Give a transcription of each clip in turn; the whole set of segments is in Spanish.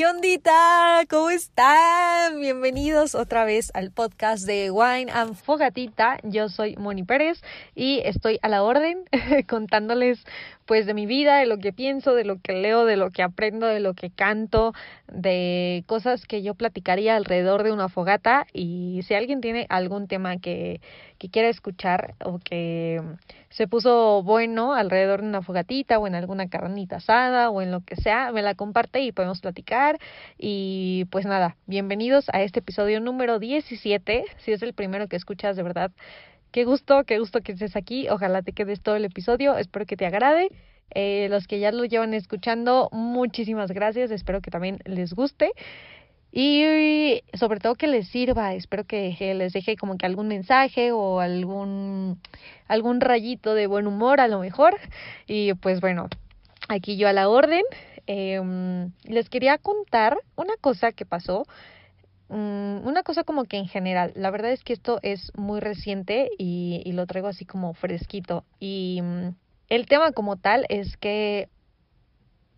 ¿Qué ondita? ¿Cómo están? Bienvenidos otra vez al podcast de Wine and Fogatita. Yo soy Moni Pérez y estoy a la orden contándoles pues de mi vida, de lo que pienso, de lo que leo, de lo que aprendo, de lo que canto, de cosas que yo platicaría alrededor de una fogata y si alguien tiene algún tema que, que quiera escuchar o que se puso bueno alrededor de una fogatita o en alguna carnita asada o en lo que sea, me la comparte y podemos platicar y pues nada, bienvenidos a este episodio número 17, si es el primero que escuchas de verdad Qué gusto, qué gusto que estés aquí. Ojalá te quedes todo el episodio. Espero que te agrade. Eh, los que ya lo llevan escuchando, muchísimas gracias. Espero que también les guste. Y sobre todo que les sirva. Espero que, les deje como que algún mensaje o algún, algún rayito de buen humor a lo mejor. Y pues bueno, aquí yo a la orden. Em, les quería contar una cosa que pasó Mm, una cosa como que en general, la verdad es que esto es muy reciente y, y lo traigo así como fresquito. Y mm, el tema como tal es que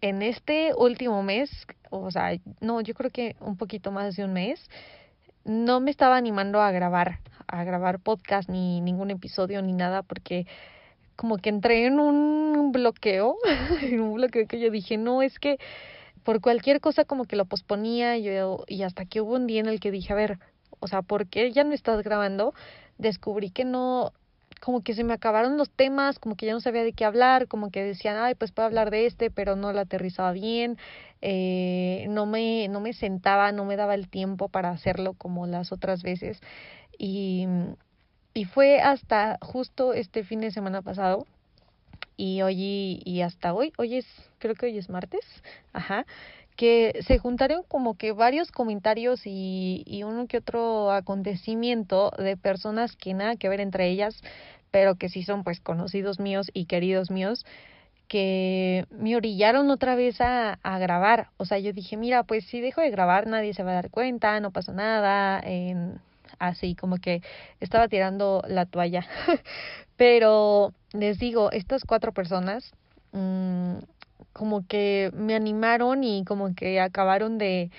en este último mes, o sea, no, yo creo que un poquito más de un mes, no me estaba animando a grabar, a grabar podcast ni ningún episodio ni nada porque como que entré en un bloqueo, en un bloqueo que yo dije, no, es que por cualquier cosa como que lo posponía yo, y hasta que hubo un día en el que dije, a ver, o sea, ¿por qué ya no estás grabando? Descubrí que no, como que se me acabaron los temas, como que ya no sabía de qué hablar, como que decían, ay, pues puedo hablar de este, pero no lo aterrizaba bien, eh, no, me, no me sentaba, no me daba el tiempo para hacerlo como las otras veces. Y, y fue hasta justo este fin de semana pasado y hoy y hasta hoy, hoy es, creo que hoy es martes, ajá, que se juntaron como que varios comentarios y, y uno que otro acontecimiento de personas que nada que ver entre ellas, pero que sí son pues conocidos míos y queridos míos, que me orillaron otra vez a, a grabar. O sea, yo dije, mira, pues si dejo de grabar nadie se va a dar cuenta, no pasa nada, en así como que estaba tirando la toalla. Pero les digo, estas cuatro personas mmm, como que me animaron y como que acabaron de,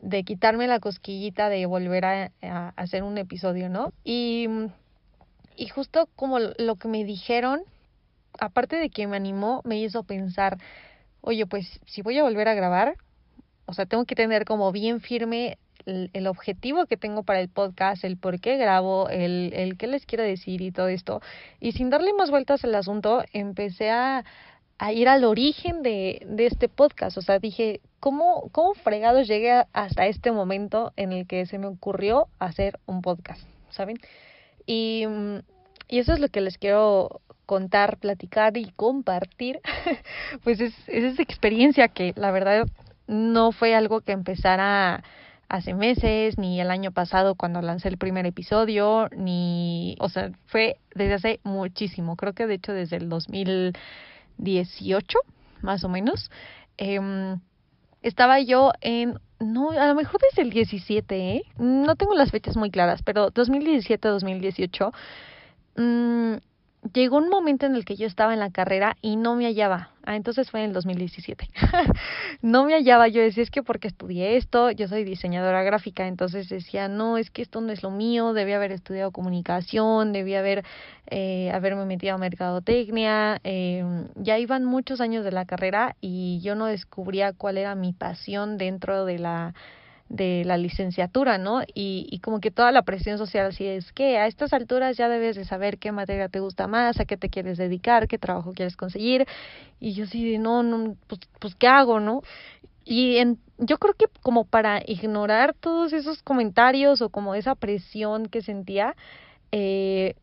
de quitarme la cosquillita de volver a, a, hacer un episodio, ¿no? Y, y justo como lo que me dijeron, aparte de que me animó, me hizo pensar, oye, pues si voy a volver a grabar, o sea, tengo que tener como bien firme el, objetivo que tengo para el podcast, el por qué grabo, el, el qué les quiero decir y todo esto. Y sin darle más vueltas al asunto, empecé a, a ir al origen de, de este podcast. O sea, dije, ¿cómo, ¿cómo fregados llegué hasta este momento en el que se me ocurrió hacer un podcast? ¿Saben? Y, y eso es lo que les quiero contar, platicar y compartir. pues es, es esa experiencia que la verdad no fue algo que empezara hace meses, ni el año pasado cuando lancé el primer episodio, ni, o sea, fue desde hace muchísimo, creo que de hecho desde el 2018, más o menos. Eh, estaba yo en, no, a lo mejor desde el 17, ¿eh? no tengo las fechas muy claras, pero 2017-2018. Mmm, llegó un momento en el que yo estaba en la carrera y no me hallaba. Ah, entonces fue en el 2017. no me hallaba, yo decía, es que porque estudié esto, yo soy diseñadora gráfica, entonces decía, no, es que esto no es lo mío, debía haber estudiado comunicación, debía haber, eh, haberme metido a mercadotecnia, eh, ya iban muchos años de la carrera y yo no descubría cuál era mi pasión dentro de la de la licenciatura, ¿no? Y, y como que toda la presión social así es que a estas alturas ya debes de saber qué materia te gusta más, a qué te quieres dedicar, qué trabajo quieres conseguir. Y yo sí, no, no, pues, pues ¿qué hago, no? Y en, yo creo que como para ignorar todos esos comentarios o como esa presión que sentía, eh,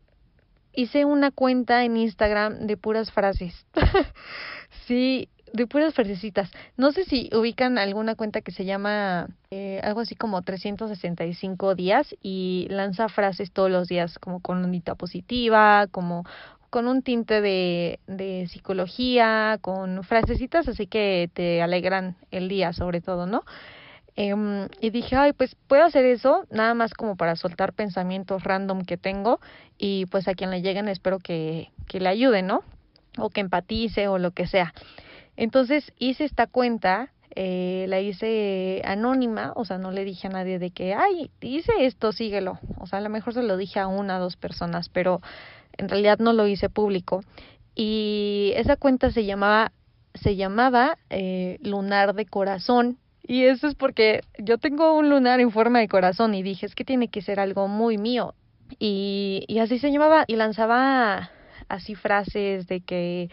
hice una cuenta en Instagram de puras frases. sí, de puras frasecitas. No sé si ubican alguna cuenta que se llama eh, algo así como 365 días y lanza frases todos los días como con unita positiva, como con un tinte de, de psicología, con frasecitas así que te alegran el día sobre todo, ¿no? Eh, y dije, ay, pues puedo hacer eso, nada más como para soltar pensamientos random que tengo y pues a quien le lleguen espero que, que le ayude, ¿no? O que empatice o lo que sea. Entonces hice esta cuenta eh, la hice anónima, o sea, no le dije a nadie de que, ay, hice esto, síguelo. O sea, a lo mejor se lo dije a una o dos personas, pero en realidad no lo hice público. Y esa cuenta se llamaba, se llamaba eh, Lunar de Corazón. Y eso es porque yo tengo un lunar en forma de corazón y dije, es que tiene que ser algo muy mío. Y, y así se llamaba y lanzaba así frases de que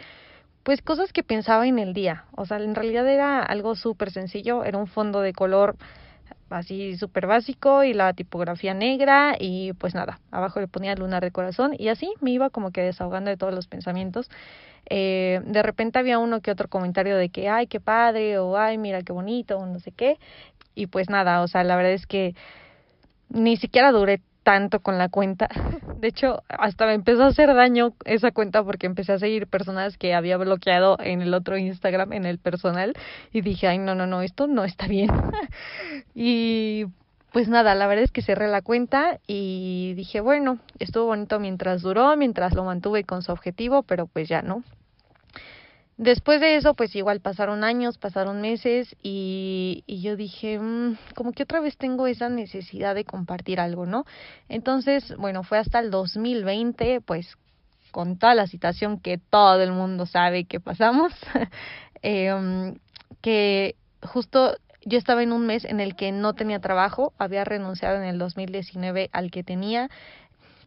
pues cosas que pensaba en el día. O sea, en realidad era algo súper sencillo, era un fondo de color así súper básico y la tipografía negra y pues nada, abajo le ponía lunar de corazón y así me iba como que desahogando de todos los pensamientos. Eh, de repente había uno que otro comentario de que, ay, qué padre, o ay, mira qué bonito, o no sé qué. Y pues nada, o sea, la verdad es que ni siquiera duré tanto con la cuenta. De hecho, hasta me empezó a hacer daño esa cuenta porque empecé a seguir personas que había bloqueado en el otro Instagram, en el personal, y dije, ay, no, no, no, esto no está bien. y pues nada, la verdad es que cerré la cuenta y dije, bueno, estuvo bonito mientras duró, mientras lo mantuve con su objetivo, pero pues ya no. Después de eso, pues igual pasaron años, pasaron meses y, y yo dije, mmm, como que otra vez tengo esa necesidad de compartir algo, ¿no? Entonces, bueno, fue hasta el 2020, pues con toda la situación que todo el mundo sabe que pasamos, eh, que justo yo estaba en un mes en el que no tenía trabajo, había renunciado en el 2019 al que tenía,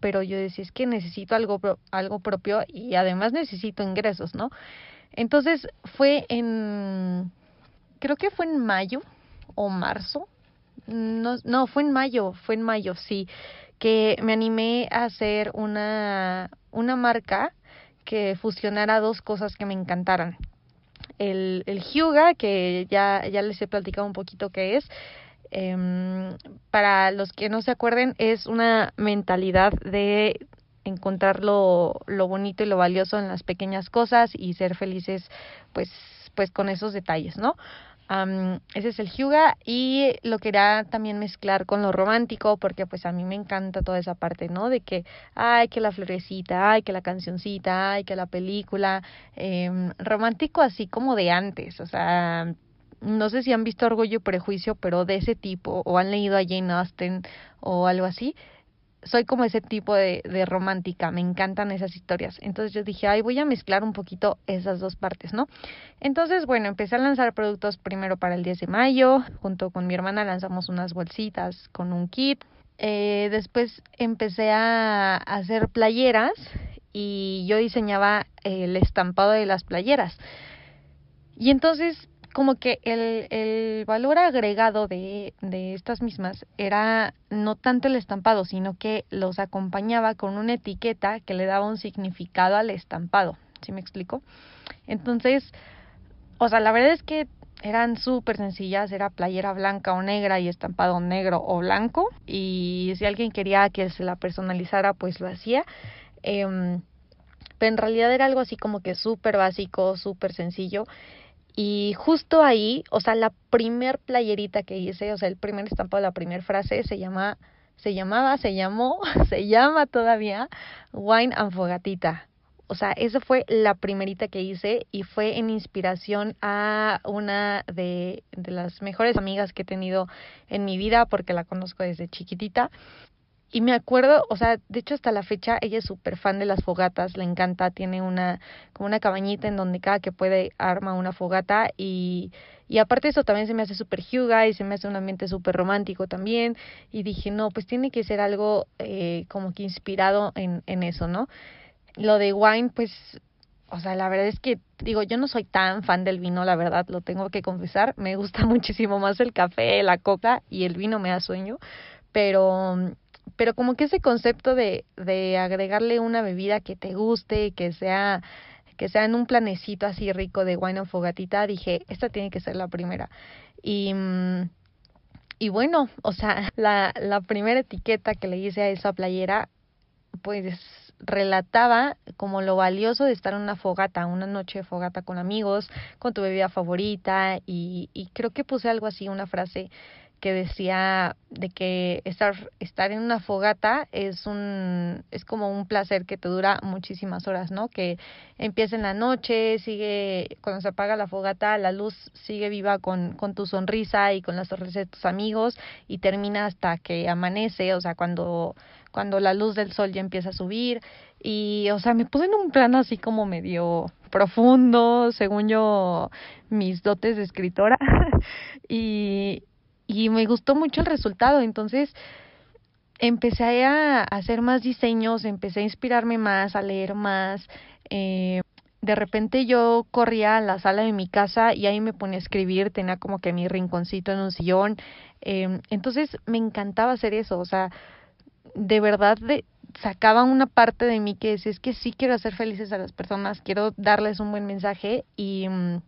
pero yo decía, es que necesito algo, algo propio y además necesito ingresos, ¿no? Entonces fue en, creo que fue en mayo o marzo, no, no, fue en mayo, fue en mayo, sí, que me animé a hacer una, una marca que fusionara dos cosas que me encantaran. El, el Hyuga, que ya, ya les he platicado un poquito qué es, eh, para los que no se acuerden, es una mentalidad de encontrar lo, lo bonito y lo valioso en las pequeñas cosas y ser felices pues pues con esos detalles, ¿no? ese es el Hyuga y lo quería también mezclar con lo romántico porque pues a mí me encanta toda esa parte, ¿no? De que, ay, que la florecita, ay, que la cancioncita, ay, que la película, eh, romántico así como de antes, o sea, no sé si han visto Orgullo y Prejuicio, pero de ese tipo, o han leído a Jane Austen o algo así, soy como ese tipo de, romántica, me encantan esas historias. Entonces yo dije, ay, voy a mezclar un poquito esas dos partes, ¿no? Entonces, bueno, empecé a lanzar productos primero para el 10 de mayo, junto con mi hermana lanzamos unas bolsitas con un kit. Eh, después empecé a hacer playeras y yo diseñaba el estampado de las playeras. Y entonces como que el, el valor agregado de, de estas mismas era no tanto el estampado, sino que los acompañaba con una etiqueta que le daba un significado al estampado. ¿Sí me explico? Entonces, o sea, la verdad es que eran súper sencillas, era playera blanca o negra y estampado negro o blanco. Y si alguien quería que se la personalizara, pues lo hacía. Eh, pero en realidad era algo así como que súper básico, súper sencillo. Y justo ahí, o sea, la primer playerita que hice, o sea, el primer estampado la primera frase se llama, se llamaba, se llamó, se llama todavía Wine and Fogatita. O sea, esa fue la primerita que hice y fue en inspiración a una de, de las mejores amigas que he tenido en mi vida porque la conozco desde chiquitita. Y me acuerdo, o sea, de hecho hasta la fecha ella es súper fan de las fogatas, le encanta, tiene una como una cabañita en donde cada que puede arma una fogata y, y aparte eso también se me hace súper hyuga y se me hace un ambiente súper romántico también y dije, no, pues tiene que ser algo eh, como que inspirado en, en eso, ¿no? Lo de wine, pues, o sea, la verdad es que, digo, yo no soy tan fan del vino, la verdad, lo tengo que confesar, me gusta muchísimo más el café, la coca y el vino me da sueño, pero pero como que ese concepto de, de agregarle una bebida que te guste, que sea que sea en un planecito así rico de wine o fogatita, dije, esta tiene que ser la primera. Y, mm, y bueno, o sea, la, la primera etiqueta que le hice a esa playera, pues relataba como lo valioso de estar en una fogata, una noche de fogata con amigos, con tu bebida favorita y, y creo que puse algo así, una frase que decía de que estar, estar en una fogata es un, es como un placer que te dura muchísimas horas, ¿no? Que empieza en la noche, sigue, cuando se apaga la fogata, la luz sigue viva con, con tu sonrisa y con la sonrisa de tus amigos y termina hasta que amanece, o sea, cuando, cuando la luz del sol ya empieza a subir y, o sea, me puse en un plano así como medio profundo, según yo, mis dotes de escritora. y, y me gustó mucho el resultado. Entonces, empecé a hacer más diseños, empecé a inspirarme más, a leer más. Eh, de repente yo corría a la sala de mi casa y ahí me ponía a escribir, tenía como que mi rinconcito en un sillón. Eh, entonces me encantaba hacer eso, o sea, de verdad de, sacaba una parte de mí que decía, es que sí quiero hacer felices a las personas, quiero darles un buen mensaje y, mm,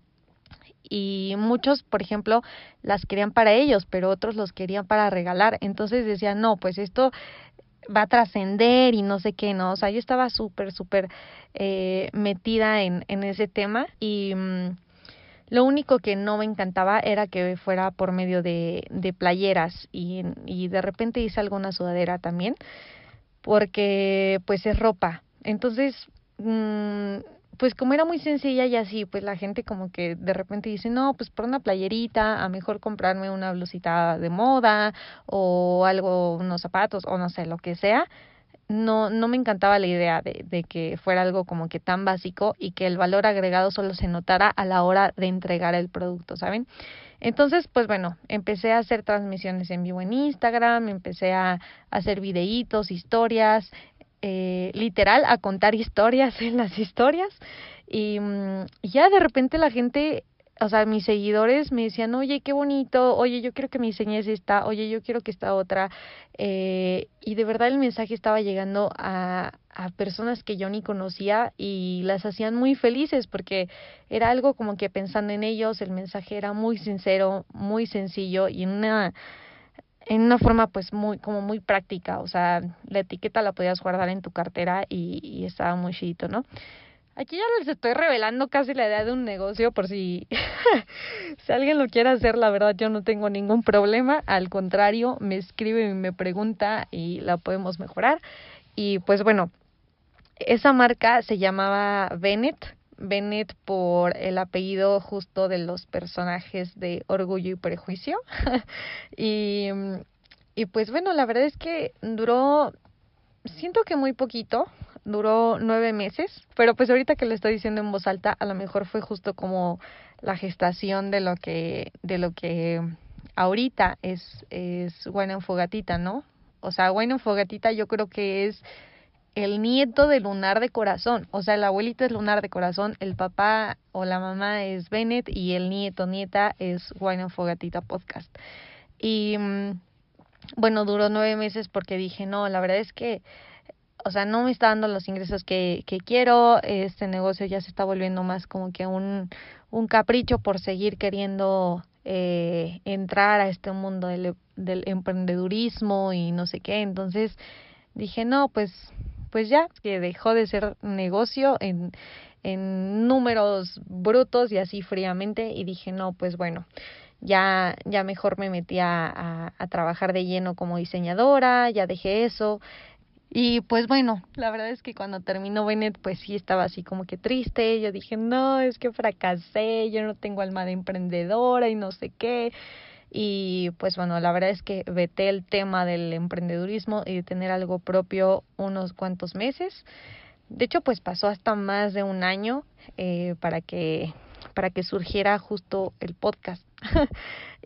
y muchos, por ejemplo, las querían para ellos, pero otros los querían para regalar. Entonces decían, no, pues esto va a trascender y no sé qué, ¿no? O sea, yo estaba súper, súper eh, metida en, en ese tema y... Mm, lo único que no me encantaba era que fuera por medio de, de playeras y, y de repente hice alguna sudadera también porque pues es ropa. Entonces, mmm, pues como era muy sencilla y así, pues la gente como que de repente dice, no, pues por una playerita, a mejor comprarme una blusita de moda o algo, unos zapatos o no sé, lo que sea. No, no me encantaba la idea de, de que fuera algo como que tan básico y que el valor agregado solo se notara a la hora de entregar el producto, ¿saben? Entonces, pues bueno, empecé a hacer transmisiones en vivo en Instagram, empecé a, hacer videitos, historias, eh, literal, a contar historias en las historias. Y mm, ya de repente la gente o sea, mis seguidores me decían, oye, qué bonito, oye, yo quiero que me enseñes esta, oye, yo quiero que esta otra. Eh, y de verdad el mensaje estaba llegando a, a personas que yo ni conocía y las hacían muy felices porque era algo como que pensando en ellos, el mensaje era muy sincero, muy sencillo y una en una forma pues muy como muy práctica, o sea, la etiqueta la podías guardar en tu cartera y, estaba muy chidito, ¿no? Aquí ya les estoy revelando casi la idea de un negocio por si, si alguien lo quiere hacer, la verdad yo no tengo ningún problema, al contrario, me escribe y me pregunta y la podemos mejorar. Y pues bueno, esa marca se llamaba Bennett, Bennett por el apellido justo de los personajes de Orgullo y Prejuicio. y, y pues bueno, la verdad es que duró, siento que muy poquito, duró nueve meses, pero pues ahorita que lo estoy diciendo en voz alta, a lo mejor fue justo como la gestación de lo que, de lo que ahorita es, es Wine Fogatita, ¿no? O sea, Wine Fogatita yo creo que es el nieto de Lunar de Corazón, o sea, el abuelito es Lunar de Corazón, el papá o la mamá es Bennett y el nieto, nieta es Wine Fogatita Podcast. Y mm, bueno, duró nueve meses porque dije, no, la verdad es que o sea, no me está dando los ingresos que, que quiero, este negocio ya se está volviendo más como que un, un capricho por seguir queriendo eh, entrar a este mundo del, del emprendedurismo y no sé qué, entonces dije, no, pues, pues ya, que dejó de ser negocio en, en números brutos y así fríamente y dije, no, pues bueno, ya, ya mejor me metí a, a, a trabajar de lleno como diseñadora, ya dejé eso, y pues bueno, la verdad es que cuando terminó Bennett, pues sí estaba así como que triste. Yo dije, no, es que fracasé, yo no tengo alma de emprendedora y no sé qué. Y pues bueno, la verdad es que veté el tema del emprendedurismo y de tener algo propio unos cuantos meses. De hecho, pues pasó hasta más de un año eh, para que para que surgiera justo el podcast.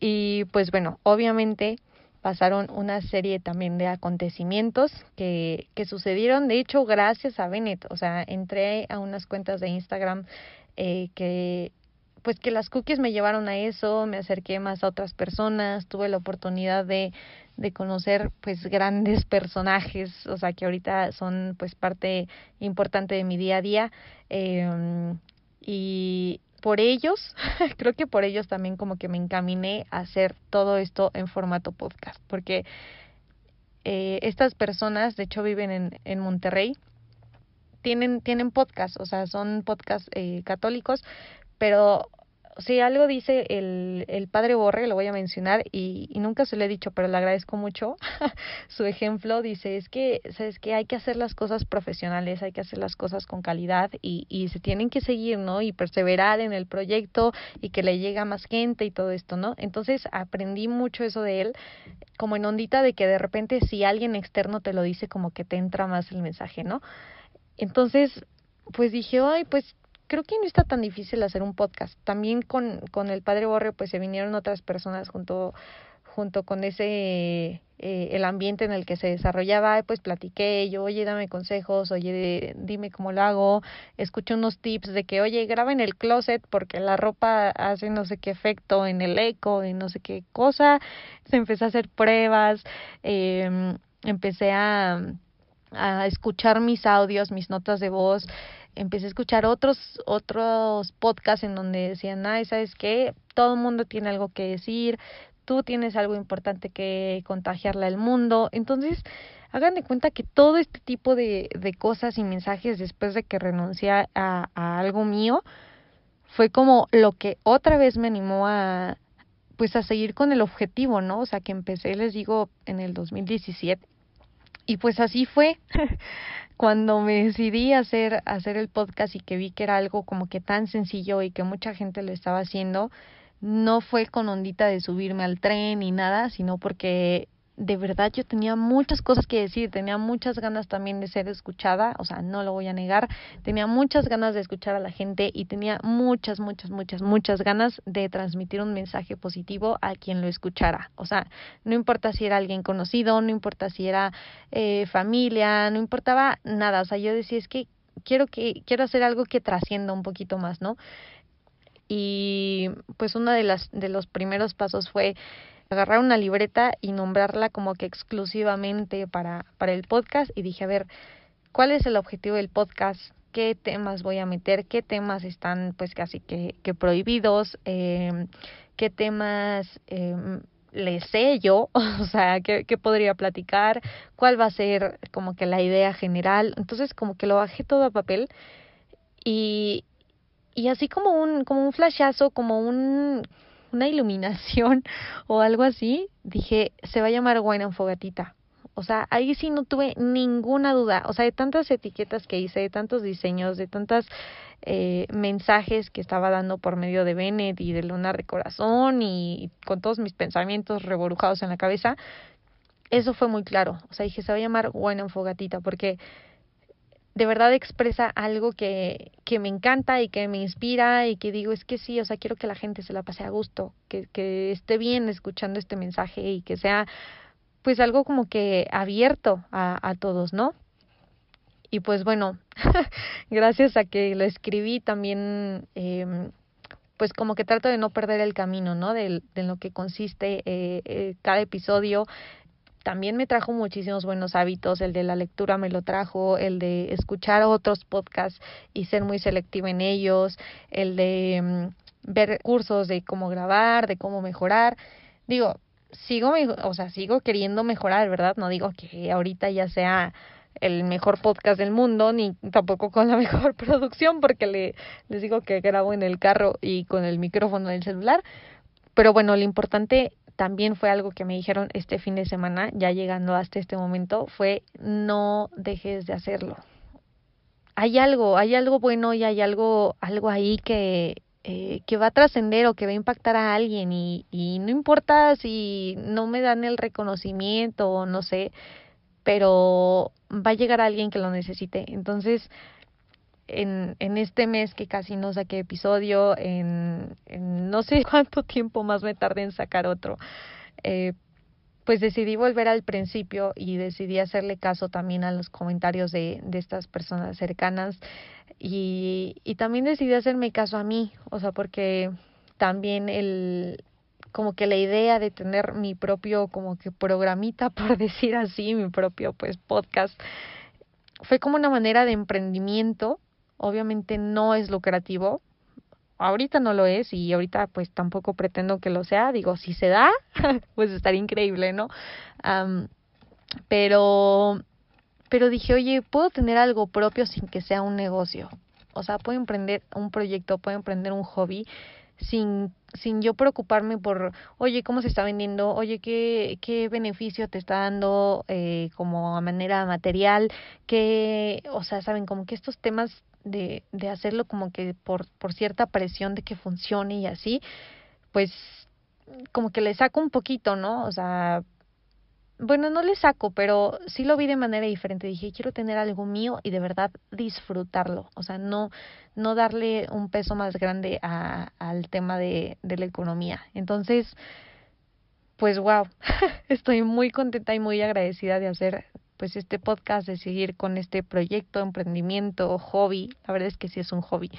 y pues bueno, obviamente pasaron una serie también de acontecimientos que, que sucedieron, de hecho, gracias a Bennett. O sea, entré a unas cuentas de Instagram eh, que pues que las cookies me llevaron a eso, me acerqué más a otras personas, tuve la oportunidad de, de conocer pues grandes personajes, o sea que ahorita son pues parte importante de mi día a día eh, y, por ellos, creo que por ellos también como que me encaminé a hacer todo esto en formato podcast, porque eh, estas personas, de hecho, viven en, en Monterrey, tienen, tienen podcast, o sea, son podcast eh, católicos, pero si algo dice el, el padre Borre, lo voy a mencionar y, y, nunca se lo he dicho, pero le agradezco mucho su ejemplo. Dice, es que, sabes que hay que hacer las cosas profesionales, hay que hacer las cosas con calidad y, y se tienen que seguir, ¿no? Y perseverar en el proyecto y que le llegue a más gente y todo esto, ¿no? Entonces aprendí mucho eso de él, como en ondita de que de repente si alguien externo te lo dice, como que te entra más el mensaje, ¿no? Entonces, pues dije, ay, pues creo que no está tan difícil hacer un podcast. También con, con el padre Borre, pues se vinieron otras personas junto, junto con ese, eh, el ambiente en el que se desarrollaba, pues platiqué, yo, oye, dame consejos, oye, dime cómo lo hago, escuché unos tips de que, oye, graba en el closet porque la ropa hace no sé qué efecto en el eco, y no sé qué cosa, se empezó a hacer pruebas, eh, empecé a, a escuchar mis audios, mis notas de voz, empecé a escuchar otros otros podcasts en donde decían, ay, ¿sabes qué? Todo el mundo tiene algo que decir, tú tienes algo importante que contagiarle al mundo. Entonces, hagan de cuenta que todo este tipo de, de cosas y mensajes después de que renuncié a, a algo mío, fue como lo que otra vez me animó a pues a seguir con el objetivo, ¿no? O sea, que empecé, les digo, en el 2017 y pues así fue. Cuando me decidí hacer, hacer el podcast y que vi que era algo como que tan sencillo y que mucha gente lo estaba haciendo, no fue con ondita de subirme al tren ni nada, sino porque de verdad yo tenía muchas cosas que decir, tenía muchas ganas también de ser escuchada, o sea, no lo voy a negar, tenía muchas ganas de escuchar a la gente y tenía muchas, muchas, muchas, muchas ganas de transmitir un mensaje positivo a quien lo escuchara. O sea, no importa si era alguien conocido, no importa si era eh, familia, no importaba nada, o sea, yo decía, es que quiero que quiero hacer algo que trascienda un poquito más, ¿no? Y pues uno de las de los primeros pasos fue agarrar una libreta y nombrarla como que exclusivamente para, para el podcast y dije, a ver, ¿cuál es el objetivo del podcast? ¿Qué temas voy a meter? ¿Qué temas están pues casi que, prohibidos? Eh, ¿Qué temas eh, le sé yo? o sea, ¿qué, ¿qué podría platicar? ¿Cuál va a ser como que la idea general? Entonces como que lo bajé todo a papel y, y así como un, como un flashazo, como un una iluminación o algo así, dije, se va a llamar Wine Fogatita. O sea, ahí sí no tuve ninguna duda. O sea, de tantas etiquetas que hice, de tantos diseños, de tantos eh, mensajes que estaba dando por medio de Bennett y de Lunar de Corazón y con todos mis pensamientos reborujados en la cabeza, eso fue muy claro. O sea, dije, se va a llamar Wine Fogatita porque de verdad expresa algo que, que me encanta y que me inspira y que digo, es que sí, o sea, quiero que la gente se la pase a gusto, que, que esté bien escuchando este mensaje y que sea pues algo como que abierto a, a todos, ¿no? Y pues bueno, gracias a que lo escribí también, eh, pues como que trato de no perder el camino, ¿no? De, de lo que consiste eh, eh, cada episodio, también me trajo muchísimos buenos hábitos, el de la lectura me lo trajo, el de escuchar otros podcasts y ser muy selectiva en ellos, el de mm, ver cursos de cómo grabar, de cómo mejorar. Digo, sigo, o sea, sigo queriendo mejorar, ¿verdad? No digo que ahorita ya sea el mejor podcast del mundo, ni tampoco con la mejor producción, porque le, les digo que grabo en el carro y con el micrófono del celular. Pero bueno, lo importante también fue algo que me dijeron este fin de semana, ya llegando hasta este momento, fue no dejes de hacerlo. Hay algo, hay algo bueno y hay algo, algo ahí que, eh, que va a trascender o que va a impactar a alguien y, y no importa si no me dan el reconocimiento o no sé, pero va a llegar a alguien que lo necesite. Entonces, en, en este mes que casi no saqué episodio, en, no sé cuánto tiempo más me tardé en sacar otro, eh, pues decidí volver al principio y decidí hacerle caso también a los comentarios de, de estas personas cercanas y, y también decidí hacerme caso a mí, o sea, porque también el como que la idea de tener mi propio como que programita por decir así, mi propio pues podcast fue como una manera de emprendimiento obviamente no es lucrativo. Ahorita no lo es y ahorita pues tampoco pretendo que lo sea. Digo, si se da, pues estaría increíble, ¿no? pero, pero dije, oye, puedo tener algo propio sin que sea un negocio. O sea, puedo emprender un proyecto, puedo emprender un hobby sin sin yo preocuparme por, oye, ¿cómo se está vendiendo? Oye, ¿qué, qué beneficio te está dando eh, como a manera material? ¿Qué, o sea, saben, como que estos temas de, de hacerlo como que por, por cierta presión de que funcione y así, pues como que le saco un poquito, ¿no? O sea, bueno, no le saco, pero sí lo vi de manera diferente. Dije, quiero tener algo mío y de verdad disfrutarlo. O sea, no, no darle un peso más grande a, al tema de, de la economía. Entonces, pues wow, estoy muy contenta y muy agradecida de hacer pues este podcast, de seguir con este proyecto, emprendimiento, hobby. La verdad es que sí es un hobby.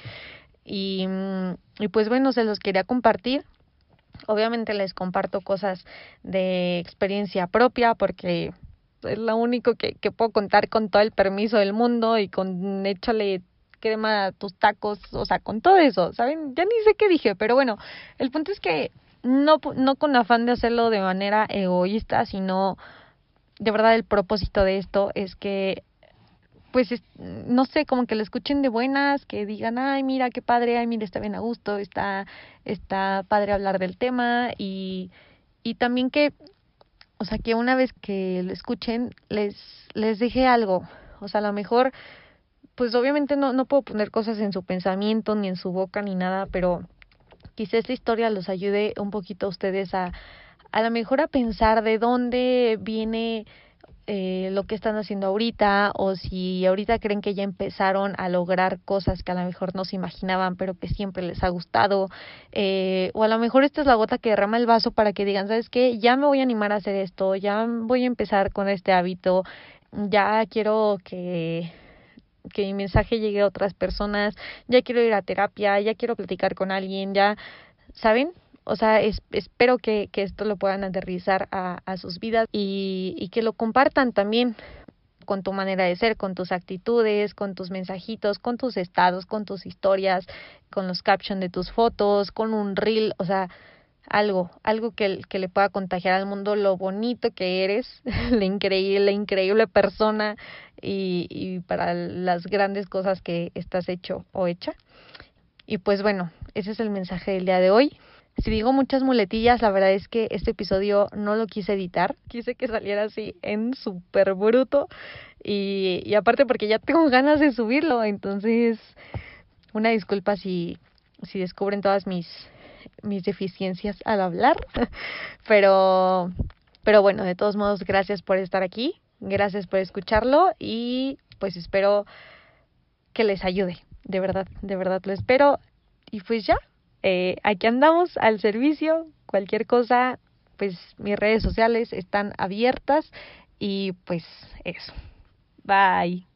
Y, mm, y pues bueno, se los quería compartir. Obviamente les comparto cosas de experiencia propia porque es lo único que, que puedo contar con todo el permiso del mundo y con échale crema a tus tacos, o sea, con todo eso, ¿saben? Ya ni sé qué dije, pero bueno, el punto es que no, no con afán de hacerlo de manera egoísta, sino de verdad el propósito de esto es que pues no sé, como que lo escuchen de buenas, que digan, ay, mira qué padre, ay, mira, está bien a gusto, está, está padre hablar del tema y, y también que, o sea, que una vez que lo escuchen, les, les deje algo, o sea, a lo mejor, pues obviamente no, no puedo poner cosas en su pensamiento, ni en su boca, ni nada, pero quizás esta historia los ayude un poquito a ustedes a, a lo mejor a pensar de dónde viene eh, lo que están haciendo ahorita o si ahorita creen que ya empezaron a lograr cosas que a lo mejor no se imaginaban pero que siempre les ha gustado eh, o a lo mejor esta es la gota que derrama el vaso para que digan sabes qué ya me voy a animar a hacer esto ya voy a empezar con este hábito ya quiero que que mi mensaje llegue a otras personas ya quiero ir a terapia ya quiero platicar con alguien ya saben o sea, espero que, esto lo puedan aterrizar a, a sus vidas y, y que lo compartan también con tu manera de ser, con tus actitudes, con tus mensajitos, con tus estados, con tus historias, con los captions de tus fotos, con un reel, o sea, algo, algo que, que le pueda contagiar al mundo lo bonito que eres, la increíble, la increíble persona y, y para las grandes cosas que estás hecho o hecha. Y pues bueno, ese es el mensaje del día de hoy. Si digo muchas muletillas, la verdad es que este episodio no lo quise editar. Quise que saliera así en súper bruto. Y, y aparte porque ya tengo ganas de subirlo. Entonces, una disculpa si, si descubren todas mis, mis deficiencias al hablar. Pero, pero bueno, de todos modos, gracias por estar aquí. Gracias por escucharlo. Y pues espero que les ayude. De verdad, de verdad lo espero. Y pues ya, eh, aquí andamos al servicio, cualquier cosa, pues mis redes sociales están abiertas y pues eso. Bye.